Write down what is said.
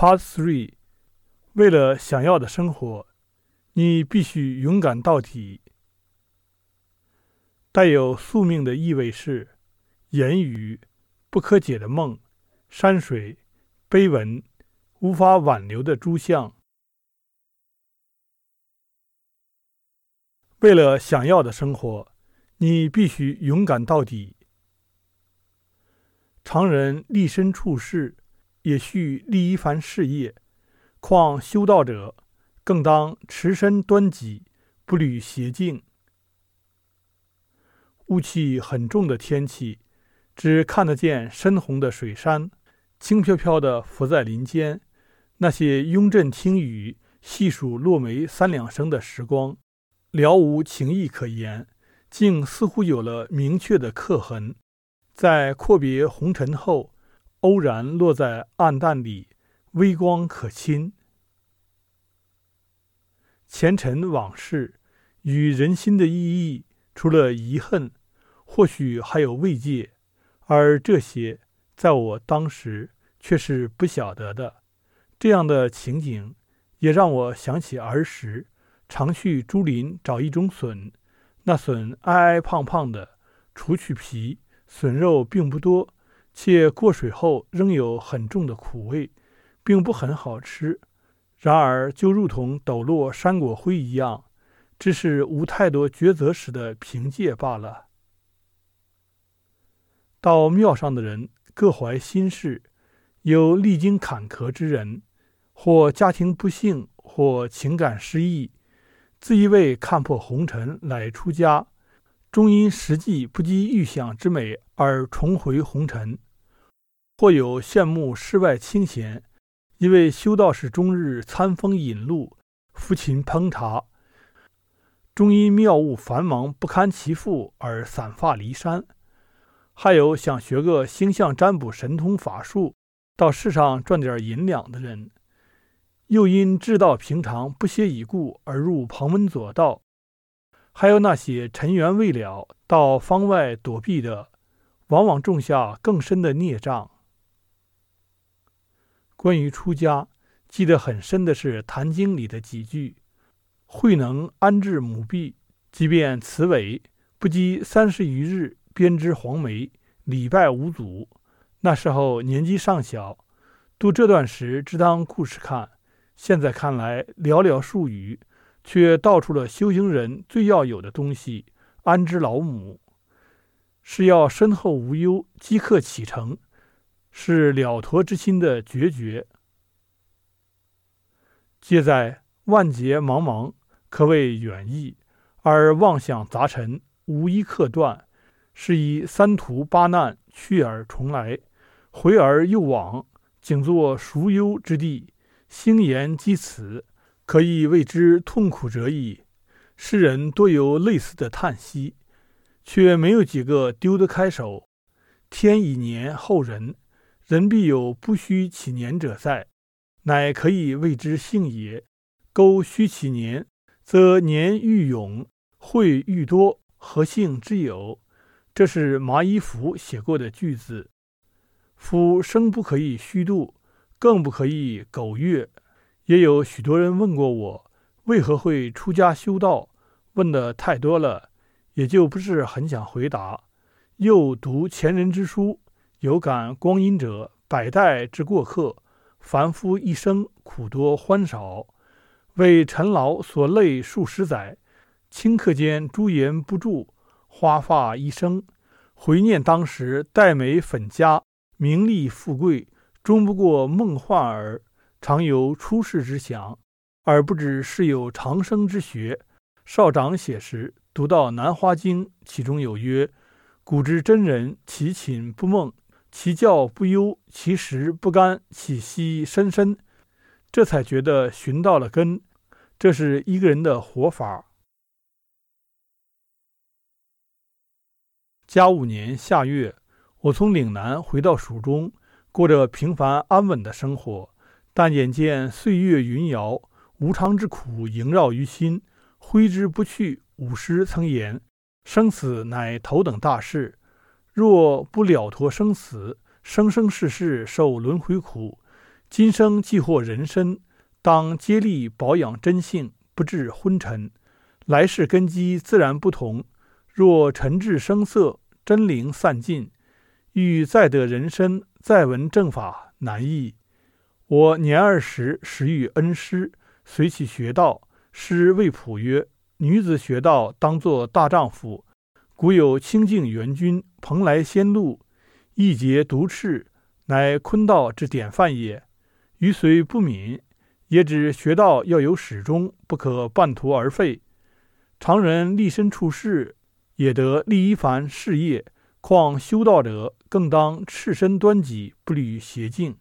Part Three，为了想要的生活，你必须勇敢到底。带有宿命的意味是：言语、不可解的梦、山水、碑文、无法挽留的诸相。为了想要的生活，你必须勇敢到底。常人立身处世。也需立一番事业，况修道者更当持身端己，不履邪径。雾气很重的天气，只看得见深红的水山，轻飘飘地浮在林间。那些拥阵听雨、细数落梅三两声的时光，了无情意可言，竟似乎有了明确的刻痕。在阔别红尘后。偶然落在暗淡里，微光可亲。前尘往事与人心的意义，除了遗恨，或许还有慰藉，而这些在我当时却是不晓得的。这样的情景，也让我想起儿时常去竹林找一种笋，那笋矮矮胖胖的，除去皮，笋肉并不多。且过水后仍有很重的苦味，并不很好吃。然而，就如同抖落山果灰一样，只是无太多抉择时的凭借罢了。到庙上的人各怀心事，有历经坎坷之人，或家庭不幸，或情感失意，自以为看破红尘来出家，终因实际不及预想之美而重回红尘。或有羡慕世外清闲，一位修道士终日餐风饮露，抚琴烹茶，终因庙务繁忙不堪其负而散发离山；还有想学个星象占卜神通法术，到世上赚点银两的人，又因知道平常不屑已故而入旁门左道；还有那些尘缘未了到方外躲避的，往往种下更深的孽障。关于出家，记得很深的是《坛经》里的几句：“慧能安置母婢，即便慈为，不积三十余日，编织黄梅，礼拜五祖。”那时候年纪尚小，读这段时只当故事看。现在看来寥寥数语，却道出了修行人最要有的东西——安知老母，是要身后无忧，即刻启程。是了脱之心的决绝。皆在万劫茫茫，可谓远矣；而妄想杂陈，无一刻断。是以三途八难，去而重来，回而又往，仅作孰忧之地。兴言积此，可以谓之痛苦者矣。世人多有类似的叹息，却没有几个丢得开手。天以年后人。人必有不虚其年者在，乃可以谓之幸也。苟虚其年，则年愈永，会愈多，何幸之有？这是麻衣甫写过的句子。夫生不可以虚度，更不可以苟月。也有许多人问过我，为何会出家修道？问的太多了，也就不是很想回答。又读前人之书。有感光阴者，百代之过客；凡夫一生，苦多欢少。为尘劳所累数十载，顷刻间朱颜不驻，花发一生。回念当时，黛眉粉颊，名利富贵，终不过梦幻耳。常有出世之想，而不知是有长生之学。少长写时，读到《南华经》，其中有曰：“古之真人，其寝不梦。”其教不忧，其食不甘，其息深深，这才觉得寻到了根。这是一个人的活法。甲午年夏月，我从岭南回到蜀中，过着平凡安稳的生活。但眼见岁月云摇，无常之苦萦绕于心，挥之不去。武师曾言：“生死乃头等大事。”若不了脱生死，生生世世受轮回苦，今生既获人身，当竭力保养真性，不致昏沉。来世根基自然不同。若沉至声色，真灵散尽，欲再得人身，再闻正法难易。我年二十，时遇恩师，随其学道。师谓普曰：“女子学道，当作大丈夫。古有清净元君，蓬莱仙露，一节独赤，乃坤道之典范也。余虽不敏，也知学道要有始终，不可半途而废。常人立身处世，也得立一番事业，况修道者，更当赤身端己，不履邪径。”